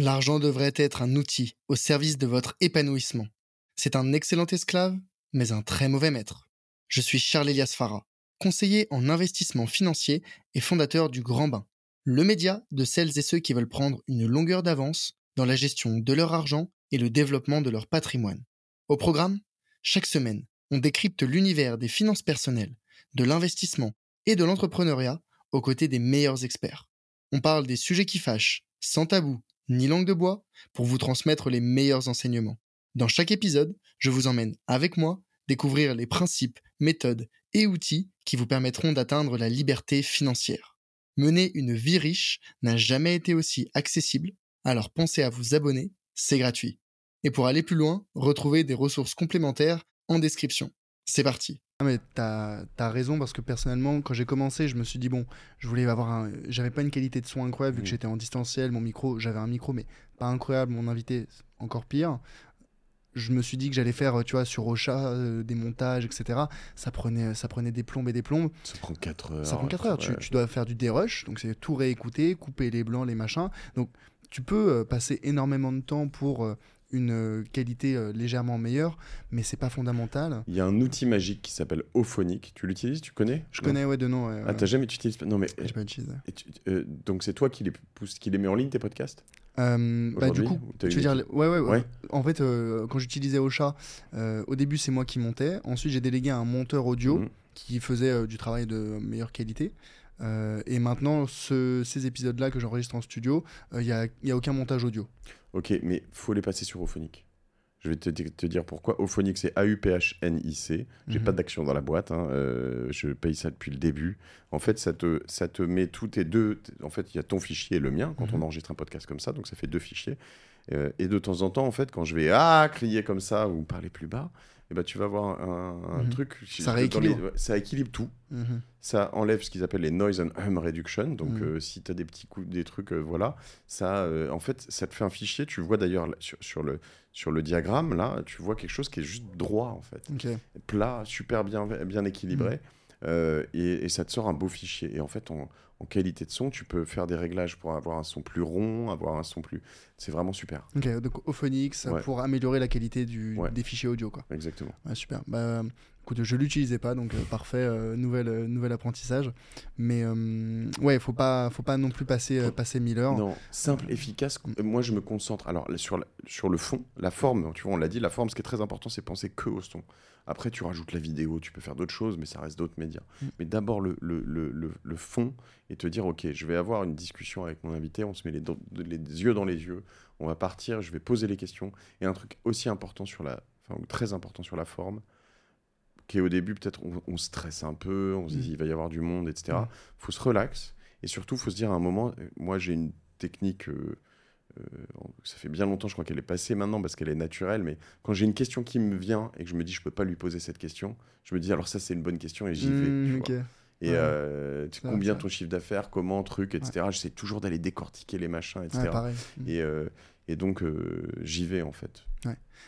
L'argent devrait être un outil au service de votre épanouissement. C'est un excellent esclave, mais un très mauvais maître. Je suis Charles Elias Farah, conseiller en investissement financier et fondateur du Grand Bain, le média de celles et ceux qui veulent prendre une longueur d'avance dans la gestion de leur argent et le développement de leur patrimoine. Au programme, chaque semaine, on décrypte l'univers des finances personnelles, de l'investissement et de l'entrepreneuriat aux côtés des meilleurs experts. On parle des sujets qui fâchent, sans tabou ni langue de bois, pour vous transmettre les meilleurs enseignements. Dans chaque épisode, je vous emmène avec moi découvrir les principes, méthodes et outils qui vous permettront d'atteindre la liberté financière. Mener une vie riche n'a jamais été aussi accessible, alors pensez à vous abonner, c'est gratuit. Et pour aller plus loin, retrouvez des ressources complémentaires en description. C'est parti. Ah mais t'as as raison parce que personnellement quand j'ai commencé je me suis dit bon je voulais avoir un j'avais pas une qualité de son incroyable vu que j'étais en distanciel mon micro j'avais un micro mais pas incroyable mon invité encore pire. Je me suis dit que j'allais faire tu vois sur Ocha euh, des montages etc ça prenait ça prenait des plombes et des plombes. Ça prend 4 heures. Ça prend 4 heures. Tu, tu, dois faire du dérush donc c'est tout réécouter couper les blancs les machins. Donc tu peux euh, passer énormément de temps pour euh, une euh, qualité euh, légèrement meilleure, mais c'est pas fondamental. Il y a un outil magique qui s'appelle Ophonic. Tu l'utilises Tu connais? Je connais, ouais, de nom. ah, t'as jamais utilisé Non, mais. J'ai pas utilisé. Euh, donc, c'est toi qui les, pousse, qui les met en ligne, tes podcasts? Bah, du coup, tu veux dire, ouais, ouais, ouais. En fait, quand j'utilisais Ocha, au début, c'est moi qui montais. Ensuite, j'ai délégué un monteur audio mhm. qui faisait du travail de meilleure qualité. Et maintenant, ces épisodes-là que j'enregistre en studio, il n'y a, aucun montage audio. Ok, mais faut les passer sur Ophonic. Je vais te, te dire pourquoi. Ophonic, c'est A-U-P-H-N-I-C. J'ai pas mhm. d'action dans la boîte. Hein. Euh, je paye ça depuis le début. En fait, ça te, ça te met tous tes deux. En fait, il y a ton fichier et le mien quand on mhm. enregistre un podcast comme ça. Donc, ça fait deux fichiers. Euh, et de temps en temps, en fait, quand je vais ah, crier comme ça ou parler plus bas, eh ben, tu vas voir un, mhm. truc. Ça rééquilibre. ça équilibre tout. Mhm. Ça enlève ce qu'ils appellent les noise and hum reduction. Donc, mhm. euh, si tu as des petits coups, des trucs, euh, voilà, ça, euh, en fait, ça te fait un fichier. Tu vois d'ailleurs sur, sur, le, sur le diagramme, là, tu vois quelque chose qui est juste droit, en fait. Plat, super bien, bien équilibré. et, ça te sort un beau fichier. Et en fait, on, en qualité de son, tu peux faire des réglages pour avoir un son plus rond, avoir un son plus. C'est vraiment super. Ok, donc Ophonix pour améliorer la qualité du, des fichiers audio. Quoi. Exactement. super. Bah, écoute, je l'utilisais pas, donc euh, parfait, euh, nouvelle, euh, nouvel apprentissage. Mais ouais, faut pas, faut pas non plus passer, passer 1000 heures. Non, simple, efficace. Moi, je me concentre. Alors, sur, sur le fond, la forme, tu vois, on l'a dit, la forme, ce qui est très important, c'est penser que au son. Après, tu rajoutes la vidéo, tu peux faire d'autres choses, mais ça reste d'autres médias. Mm. Mais d'abord, le, le, le, le, fond et te dire, OK, je vais avoir une discussion avec mon invité, on se met les, les, yeux dans les yeux, on va partir, je vais poser les questions. Et un truc aussi important sur la, enfin, très important sur la forme, qui est au début, peut-être, on, stresse un peu, on se dit, mm. il va y avoir du monde, etc. Il mm. faut se relax. Et surtout, il faut se dire à un moment, euh, moi, j'ai une technique... Euh, euh, ça fait bien longtemps, je crois qu'elle est passée maintenant parce qu'elle est naturelle, mais quand j'ai une question qui me vient et que je me dis je peux pas lui poser cette question, je me dis alors ça c'est une bonne question et j'y vais. Mmh, et euh, combien ton chiffre d'affaires, comment, truc, etc. J'essaie toujours d'aller décortiquer les machins, etc. et, euh, et, donc j'y vais en fait.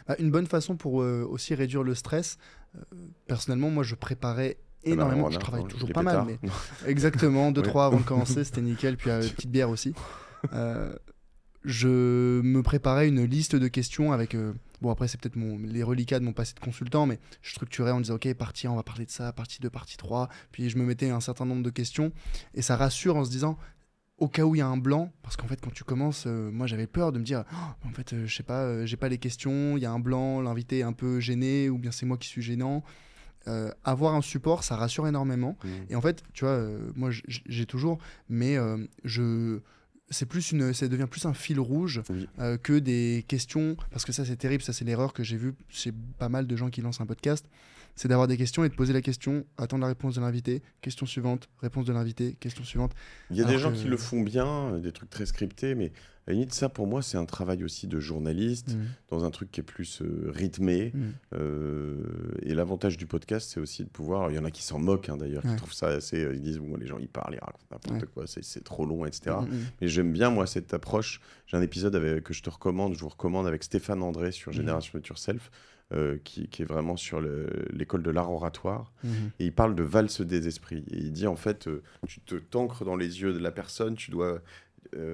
Bah, une bonne façon pour aussi réduire le stress, personnellement, moi je préparais ah bah, énormément. je travaille toujours pas mal, mais exactement, 2-3 avant de commencer, c'était nickel. Puis une petite bière aussi je me préparais une liste de questions avec. Euh, bon, après, c'est peut-être les reliquats de mon passé de consultant, mais je structurais en disant Ok, partie 1, on va parler de ça, partie 2, partie 3. Puis je me mettais un certain nombre de questions. Et ça rassure en se disant Au cas où il y a un blanc, parce qu'en fait, quand tu commences, euh, moi j'avais peur de me dire oh, En fait, euh, je sais pas, j'ai pas les questions, il y a un blanc, l'invité est un peu gêné, ou bien c'est moi qui suis gênant. avoir un support, ça rassure énormément. Mmh. Et en fait, tu vois, moi j'ai toujours, mais je c'est plus une, ça devient plus un fil rouge euh, que des questions, parce que ça c'est terrible, ça c'est l'erreur que j'ai vue chez pas mal de gens qui lancent un podcast, c'est d'avoir des questions et de poser la question, attendre la réponse de l'invité, question suivante, réponse de l'invité, question suivante. Il y a des gens qui le font bien, des trucs très scriptés, mais la limite, ça pour moi, c'est un travail aussi de journaliste, mmh. dans un truc qui est plus euh, rythmé. Mmh. Euh, et l'avantage du podcast, c'est aussi de pouvoir. Il y en a qui s'en moquent hein, d'ailleurs, qui trouvent ça assez. Euh, ils disent, bon, les gens, ils parlent, ils racontent n'importe quoi, c'est trop long, etc. Mmh, mais j'aime bien, moi, cette approche. J'ai un épisode avec, que je te recommande, je vous recommande avec Stéphane André sur Génération Future Self. Euh, qui, est vraiment sur l'école de l'art oratoire. Et il parle de valse des esprits. Et il dit en fait, euh, tu te t'ancres dans les yeux de la personne, tu dois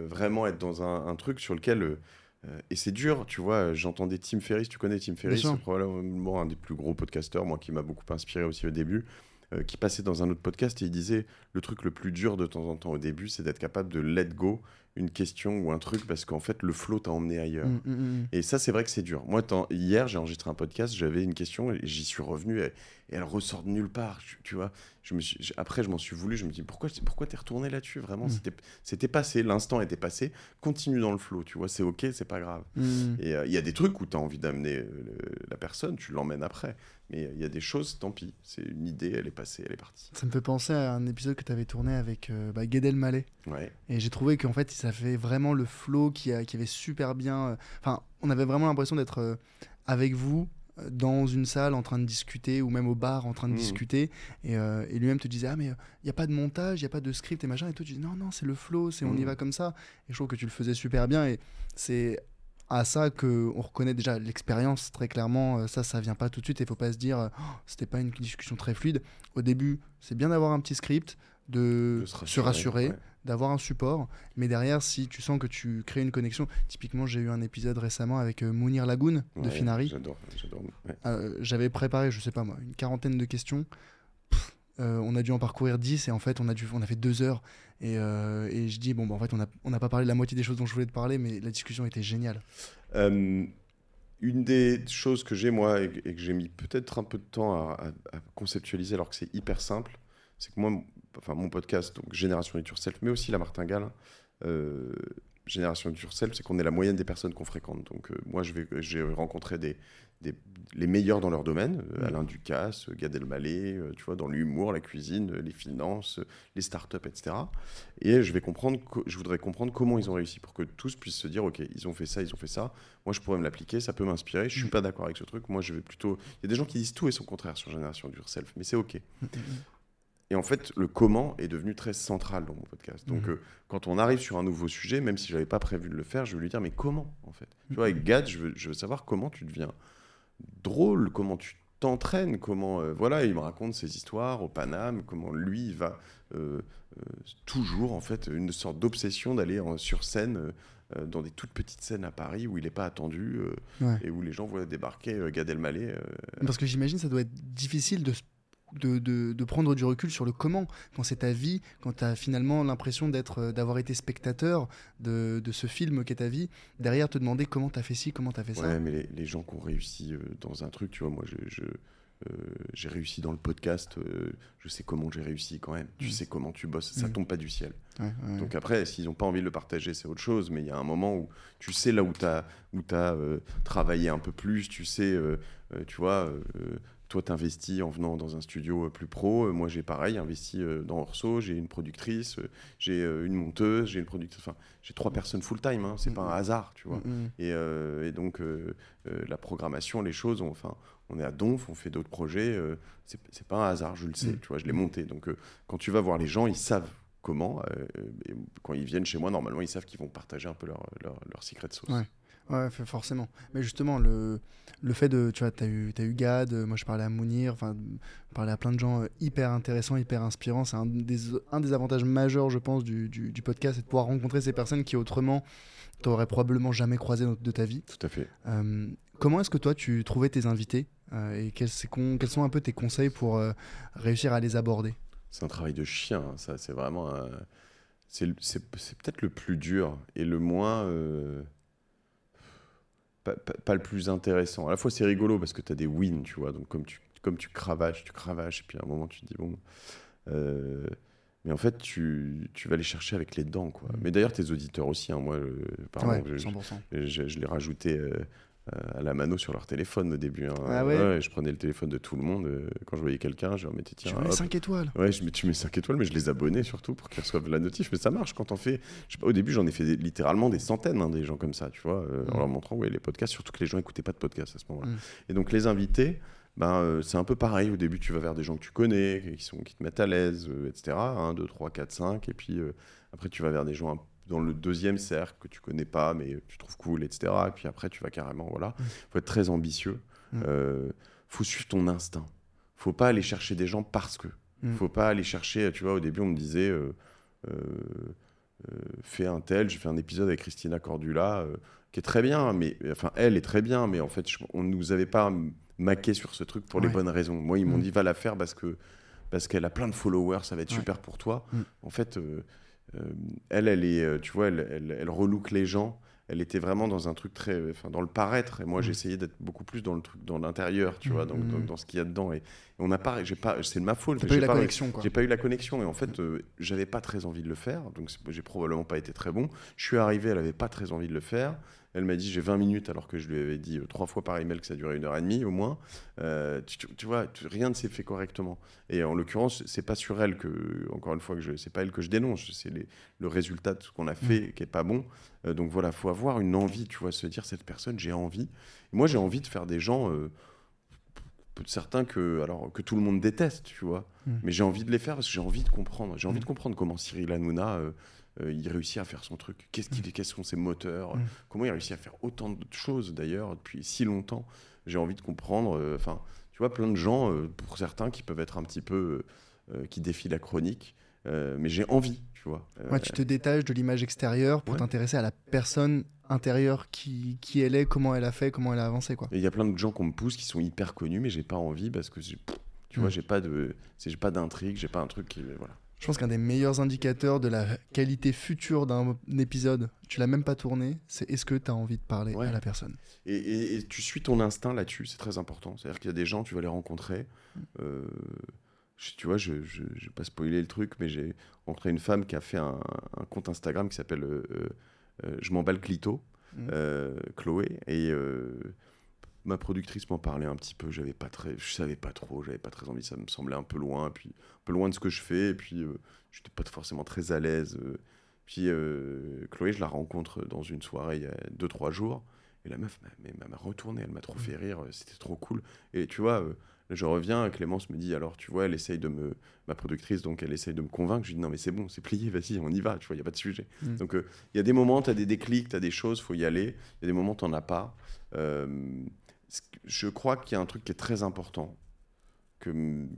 vraiment être dans un, un truc sur lequel. euh, euh, et c'est dur, tu vois. J'entendais Tim Ferriss, tu connais Tim Ferriss, c'est probablement un des plus gros podcasteurs, moi qui m'a beaucoup inspiré aussi au début, euh, qui passait dans un autre podcast et il disait le truc le plus dur de temps en temps au début, c'est d'être capable de let go une question ou un truc parce qu'en fait le flow t'a emmené ailleurs. Mm, mm, mm. Et ça, c'est vrai que c'est dur. Moi, tant- hier, j'ai enregistré un podcast, j'avais une question et j'y suis revenu et, et elle ressort de nulle part. Tu, tu vois, je me suis, après, je m'en suis voulu. Je me dis pourquoi, pourquoi t'es retourné là-dessus Vraiment, c'était, c'était passé, l'instant était passé. Continue dans le flow, tu vois, c'est ok, c'est pas grave. Et euh, il y a des trucs où tu as envie d'amener euh, la personne, tu l'emmènes après. Mais il y a des choses, tant pis. C'est une idée, elle est passée, elle est partie. Ça me fait penser à un épisode que tu avais tourné avec euh, bah, Elmaleh. Ouais. Et j'ai trouvé qu'en fait, ça fait vraiment le flow qui, a- qui avait super bien. euh, Enfin, on avait vraiment l'impression d'être euh, avec vous euh, dans une salle en train de discuter ou même au bar en train de Mhm. discuter. Et, euh, et lui-même te disait Ah, mais il n'y a pas de montage, il n'y a pas de script et machin. Et toi, tu dis Non, non, c'est le flow, c'est on y Mhm. va comme ça. Et je trouve que tu le faisais super bien. Et c'est à ça que on reconnaît déjà l'expérience très clairement ça ça vient pas tout de suite il faut pas se dire Oh, c'était pas une discussion très fluide au début c'est bien d'avoir un petit script de, De se rassurer, ouais. D'avoir un support. Mais derrière, si tu sens que tu crées une connexion, typiquement, j'ai eu un épisode récemment avec euh, Mounir Lagoun de Ouais, Finari. J'adore, j'adore. ouais. Euh, J'avais préparé, je sais pas moi, une quarantaine de questions. Pff, euh, on a dû en parcourir 10 et en fait, on a, dû, on a fait deux heures. Et, et je dis, bon, bah, en fait, on n'a on pas parlé de la moitié des choses dont je voulais te parler, mais la discussion était géniale. Une des choses que j'ai, moi, et, que j'ai mis peut-être un peu de temps à, à- à conceptualiser, alors que c'est hyper simple, c'est que moi, enfin, mon podcast, donc Génération It Yourself, mais aussi la martingale, euh, Génération It Yourself, c'est qu'on est la moyenne des personnes qu'on fréquente. Donc, euh, moi, j'ai rencontré des, des- les meilleurs dans leur domaine, euh, Mm. Alain Ducasse, Gad Elmaleh, euh, tu vois, dans l'humour, la cuisine, euh, les finances, euh, les startups, etc. Et je vais comprendre, co- je voudrais comprendre comment ils ont réussi pour que tous puissent se dire, ok, ils ont fait ça, ils ont fait ça. Moi, je pourrais me l'appliquer, ça peut m'inspirer. Je suis Mm. pas d'accord avec ce truc. Moi, je vais plutôt. Il y a des gens qui disent tout et son contraire sur Génération du Self, mais c'est ok. Et en fait, le comment est devenu très central dans mon podcast. Donc, Mhm. euh, quand on arrive sur un nouveau sujet, même si j'avais pas prévu de le faire, je vais lui dire, mais comment, en fait? Tu vois, avec Gad, je veux, je veux savoir comment tu deviens drôle, comment tu t'entraînes, comment... euh, voilà, il me raconte ses histoires au Paname, comment lui, il va euh, toujours, en fait, une sorte d'obsession d'aller sur scène... euh, dans des toutes petites scènes à Paris où il n'est pas attendu euh, Ouais. et où les gens voient débarquer euh, Gad Elmaleh. Parce que j'imagine ça doit être difficile de, de, de- de prendre du recul sur le comment, quand c'est ta vie, quand tu as finalement l'impression d'être, euh, d'avoir été spectateur de, de ce film qu'est ta vie, derrière te demander comment tu as fait ci, comment tu as fait ça. Ouais, mais les, les gens qui ont réussi euh, dans un truc, tu vois, moi, je, je, euh, j'ai réussi dans le podcast, euh, je sais comment j'ai réussi quand même. Tu Mm. sais comment tu bosses, ça Mm. tombe pas du ciel. Ouais, ouais. Donc après, s'ils n'ont pas envie de le partager, c'est autre chose, mais il y a un moment où tu sais là où tu as, où as, euh, travaillé un peu plus, tu sais, tu vois, toi, tu investis en venant dans un studio euh, plus pro. Euh, moi, j'ai pareil, investi euh, dans Orso, j'ai une productrice, j'ai une monteuse, j'ai une productrice, enfin, j'ai trois personnes full-time, hein, c'est pas un hasard, tu vois. Mm, mm. Et, euh, et donc, euh, euh, la programmation, les choses, on, enfin, on est à Donf, on fait d'autres projets. c'est pas un hasard, je le sais, Mm. tu vois, je l'ai monté. Donc, quand tu vas voir les gens, ils savent comment. et quand ils viennent chez moi, normalement, ils savent qu'ils vont partager un peu leur, leur, leur secret sauce. Ouais. Ouais, forcément. Mais justement, le, le fait de. Tu vois, tu as eu, eu Gad, euh, moi je parlais à Mounir, enfin, parlais à plein de gens euh, hyper intéressants, hyper inspirants. C'est un des, un des avantages majeurs, je pense, du, du, du podcast, c'est de pouvoir rencontrer ces personnes qui autrement t'aurais probablement jamais croisé de, ta vie. Tout à fait. Euh, comment est-ce que toi tu trouvais tes invités euh, et quels, quels sont un peu tes conseils pour euh, réussir à les aborder? C'est un travail de chien, hein, ça. C'est vraiment. c'est peut-être le plus dur et le moins. Pas, pas- pas le plus intéressant. À la fois, c'est rigolo parce que tu as des wins, tu vois. Donc, comme tu, comme tu cravaches, tu cravaches, et puis à un moment, tu te dis, bon. euh, mais en fait, tu, tu vas les chercher avec les dents, quoi. Mm. Mais d'ailleurs, tes auditeurs aussi, hein, moi, euh, pardon, Ouais, je, 100%. je, je- je les rajoutais euh, euh, à la mano sur leur téléphone au début. hein. Ah ouais je prenais le téléphone de tout le monde. euh, quand je voyais quelqu'un, je leur mettais, Tu tiens, les hop, 5 étoiles Ouais, je mets, tu mets 5 étoiles, mais je les abonnais surtout pour qu'ils reçoivent la notif. Mais ça marche quand on fait. Je sais pas, au début, j'en ai fait des- littéralement des centaines, hein, des gens comme ça, tu vois, euh, en Mm. leur montrant ouais, les podcasts, surtout que les gens n'écoutaient pas de podcasts à ce moment-là. Mm. Et donc, les invités, ben, euh, c'est un peu pareil. Au début, tu vas vers des gens que tu connais, qui, sont, qui te mettent à l'aise, euh, etc. 1, 2, 3, 4, 5. Et puis euh, après, tu vas vers des gens un- dans le deuxième cercle que tu connais pas, mais tu trouves cool, etc. Et puis après, tu vas carrément. Voilà. Mm. faut être très ambitieux. Mm. Euh, faut suivre ton instinct. faut pas aller chercher des gens parce que. Mm. faut pas aller chercher. Tu vois, au début, on me disait. euh, euh, fais un tel. J'ai fait un épisode avec Christina Cordula qui est très bien, mais enfin, elle est très bien, mais en fait, on ne nous avait pas maqué sur ce truc pour les bonnes raisons. Moi, ils m'ont mm. dit, va la faire parce que parce qu'elle a plein de followers, ça va être super pour toi. Mm. En fait, elle, elle est, tu vois, elle, elle, elle relook les gens elle était vraiment dans un truc très, enfin, dans le paraître. Et moi, mm. j'essayais d'être beaucoup plus dans le truc, dans l'intérieur, tu vois, dans, mm. dans, ce qu'il y a dedans. Et, on n'a pas, j'ai pas, c'est de ma faute. J'ai pas eu la connexion, J'ai pas eu la connexion. Et en fait, euh, j'avais pas très envie de le faire. Donc, j'ai probablement pas été très bon. Je suis arrivé, elle avait pas très envie de le faire. Elle m'a dit j'ai 20 minutes alors que je lui avais dit euh, trois fois par email que ça durait une heure et demie au moins. Euh, tu, vois, rien ne s'est fait correctement. Et en l'occurrence, c'est pas sur elle que, encore une fois, que je, c'est pas elle que je dénonce, c'est le résultat de ce qu'on a fait mm. qui est pas bon. Euh, donc voilà, faut avoir une envie, tu vois, se dire cette personne, j'ai envie. moi, j'ai envie de faire des gens. certains que alors que tout le monde déteste tu vois mm. mais j'ai envie de les faire parce que j'ai envie de comprendre j'ai envie de comprendre comment Cyril Hanouna euh, il réussit à faire son truc. Qu'est-ce qu'il, quels sont ses moteurs mm. Comment il réussit à faire autant de choses d'ailleurs depuis si longtemps J'ai envie de comprendre. Euh, enfin, tu vois, plein de gens, euh, pour certains, qui peuvent être un petit peu qui défient la chronique, mais j'ai envie, tu vois. Ouais, tu te détaches de l'image extérieure pour t'intéresser à la personne intérieure qui, qui elle est, comment elle a fait, comment elle a avancé, quoi. Il y a plein de gens qu'on me pousse qui sont hyper connus, mais j'ai pas envie parce que tu vois, mm. j'ai pas de, j'ai pas d'intrigue, j'ai pas un truc qui, voilà. Je pense qu'un des meilleurs indicateurs de la qualité future d'un épisode, tu l'as même pas tourné, c'est est-ce que tu as envie de parler à la personne. Et, tu suis ton instinct là-dessus, c'est très important. C'est-à-dire qu'il y a des gens, tu vas les rencontrer. Mm. Euh, tu vois, je ne vais pas spoiler le truc, mais j'ai rencontré une femme qui a fait un, compte Instagram qui s'appelle euh, euh, Je m'emballe Clito, mm. Chloé. Et ma productrice m'en parlait un petit peu. J'avais pas très, je savais pas trop, j'avais pas très envie. Ça me semblait un peu loin, puis un peu loin de ce que je fais. Et puis, euh, j'étais pas forcément très à l'aise. Euh. Puis euh, Chloé, je la rencontre dans une soirée il y a 2-3 jours. Et la meuf m'a retourné, elle m'a trop fait rire, c'était trop cool. Et tu vois, je reviens, Clémence me dit, alors tu vois, elle essaye de me, ma productrice, donc elle essaye de me convaincre. Je dis, non mais c'est bon, c'est plié, vas-y, on y va, tu vois, il n'y a pas de sujet. Mm. Donc il y a des moments, tu as des déclics, tu as des choses, faut y aller. Il y a des moments, tu n'en as pas je crois qu'il y a un truc qui est très important, que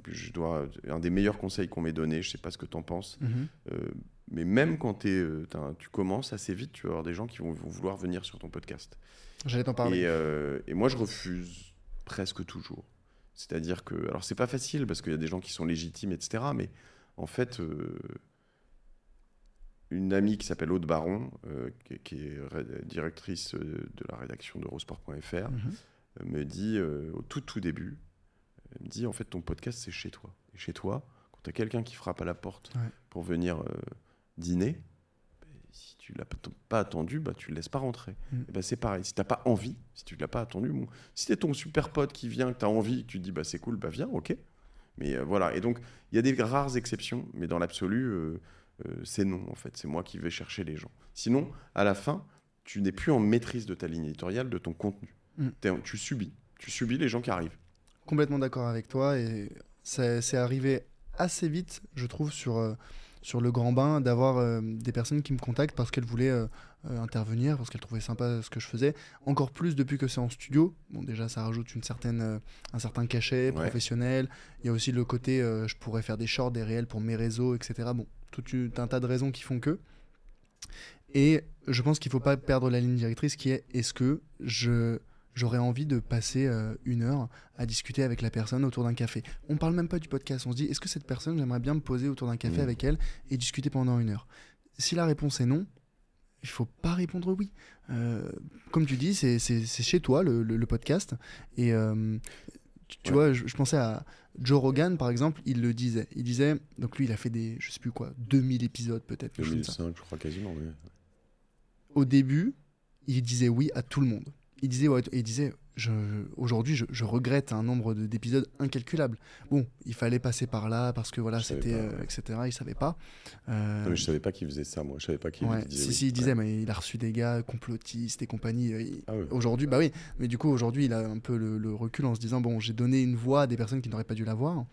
je dois, un des meilleurs conseils qu'on m'ait donné, je sais pas ce que tu en penses, mhm. euh, mais même quand es, euh, tu commences assez vite, tu vas avoir des gens qui vont, vouloir venir sur ton podcast. J'allais t'en parler. Et, euh, et, moi, je refuse presque toujours. C'est-à-dire que, alors c'est pas facile parce qu'il y a des gens qui sont légitimes, etc. Mais en fait, une amie qui s'appelle Aude Baron, qui, est directrice de la rédaction d'Eurosport.fr, me dit euh, au tout tout début, elle me dit en fait ton podcast c'est chez toi. Et chez toi, quand tu as quelqu'un qui frappe à la porte pour venir euh, dîner, ben, si tu l'as pas attendu, bah, tu le laisses pas rentrer. Et ben, c'est pareil, si tu n'as pas envie, si tu l'as pas attendu, bon, si c'est ton super pote qui vient, que tu as envie, que tu dis bah, c'est cool, bah viens, ok. Mais euh, voilà, et donc il y a des rares exceptions, mais dans l'absolu, c'est non en fait, c'est moi qui vais chercher les gens. Sinon, à la fin, tu n'es plus en maîtrise de ta ligne éditoriale, de ton contenu. Mm. Tu subis. Tu subis les gens qui arrivent. Complètement d'accord avec toi. Et c'est arrivé assez vite, je trouve, sur, euh, sur le grand bain, d'avoir euh, des personnes qui me contactent parce qu'elles voulaient euh, intervenir, parce qu'elles trouvaient sympa ce que je faisais. Encore plus depuis que c'est en studio. Bon, déjà, ça rajoute une certaine, un certain cachet professionnel. Il y a aussi le côté, je pourrais faire des shorts, des réels pour mes réseaux, etc. Bon, tout un tas de raisons qui font que. Et je pense qu'il ne faut pas perdre la ligne directrice qui est est-ce que je j'aurais envie de passer euh, une heure à discuter avec la personne autour d'un café. On parle même pas du podcast, on se dit est-ce que cette personne, j'aimerais bien me poser autour d'un café mmh. avec elle et discuter pendant une heure? Si la réponse est non, il faut pas répondre oui. Euh, comme tu dis, c'est chez toi le, podcast. Et euh, tu, vois, je, pensais à Joe Rogan, par exemple, il le disait. Il disait, donc lui, il a fait des, je sais plus quoi, 2000 épisodes peut-être. 2005, je crois quasiment, Au début, il disait oui à tout le monde il disait, ouais, il disait aujourd'hui, je, regrette un nombre d'épisodes incalculable. Bon, il fallait passer par là parce que voilà, c'était, euh, etc. Il savait pas. Euh... Non, mais je savais pas qu'il faisait ça, moi. Je savais pas qu'il disait. Si, si, il disait, mais il a reçu des gars complotistes et compagnie. Euh, ah aujourd'hui, bah oui. Mais du coup, aujourd'hui, il a un peu le, recul en se disant, bon, j'ai donné une voix à des personnes qui n'auraient pas dû l'avoir.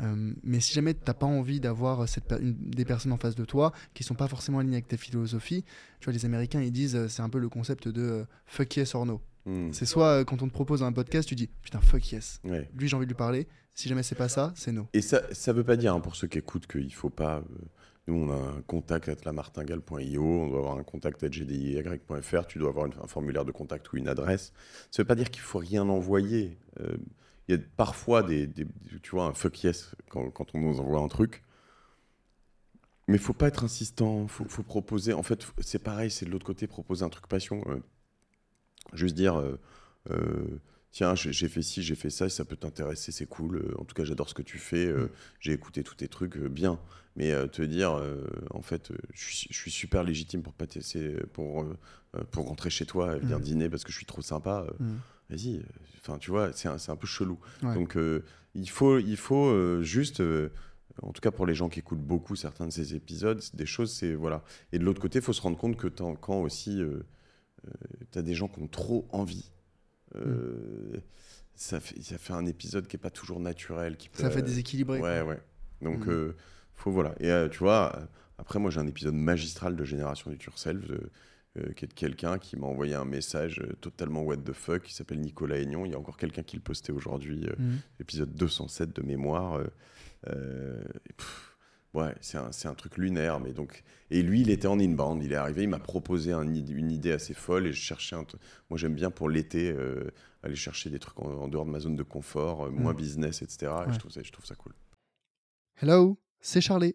Euh, mais si jamais tu n'as pas envie d'avoir des personnes en face de toi qui sont pas forcément alignées avec ta philosophie, tu vois, les Américains ils disent euh, c'est un peu le concept de euh, fuck yes or no. Hmm. C'est soit quand on te propose un podcast, tu dis putain fuck yes. Lui j'ai envie de lui parler. Si jamais c'est pas ça, c'est no. Et ça, ça veut pas dire hein, pour ceux qui écoutent qu'il faut pas Nous, on a un contact à lamartingale.io, on doit avoir un contact à gdiy.fr, tu dois avoir un formulaire de contact ou une adresse. Ça ne veut pas dire qu'il faut rien envoyer. Euh, il y a parfois des, tu vois, un fuck yes quand, quand, on nous envoie un truc. Mais il faut pas être insistant, il faut, faut, proposer. En fait, c'est pareil, c'est de l'autre côté, proposer un truc passion. Euh, juste dire, euh, tiens, j'ai fait ci, j'ai fait ça, ça peut t'intéresser, c'est cool. en tout cas, j'adore ce que tu fais, j'ai écouté tous tes trucs, bien. Mais te dire, en fait, je suis, super légitime pour, pour, pour rentrer chez toi et venir mm. dîner parce que je suis trop sympa. Mm vas-y, enfin, tu vois, c'est un, un, peu chelou. Donc, euh, il faut, il faut euh, juste, euh, en tout cas pour les gens qui écoutent beaucoup certains de ces épisodes, des choses, c'est voilà. Et de l'autre côté, il faut se rendre compte que quand aussi tu as des gens qui ont trop envie, mm. ça, fait, ça fait un épisode qui n'est pas toujours naturel. Qui ça fait déséquilibrer. Ouais, ouais. Donc, mm. faut voilà. Et tu vois, après, moi, j'ai un épisode magistral de Génération du Turcel euh, qui est quelqu'un qui m'a envoyé un message euh, totalement what the fuck, qui s'appelle Nicolas Aignon. Il y a encore quelqu'un qui le postait aujourd'hui, euh, mhm. épisode 207 de mémoire. ouais, c'est un, un, truc lunaire. Mais donc... Et lui, il était en inbound, il est arrivé, il m'a proposé un, une idée assez folle et je cherchais un Moi, j'aime bien pour l'été aller chercher des trucs en, dehors de ma zone de confort, moins mhm. business, etc. Et je, trouve ça, je trouve ça cool. Hello, c'est Charlie.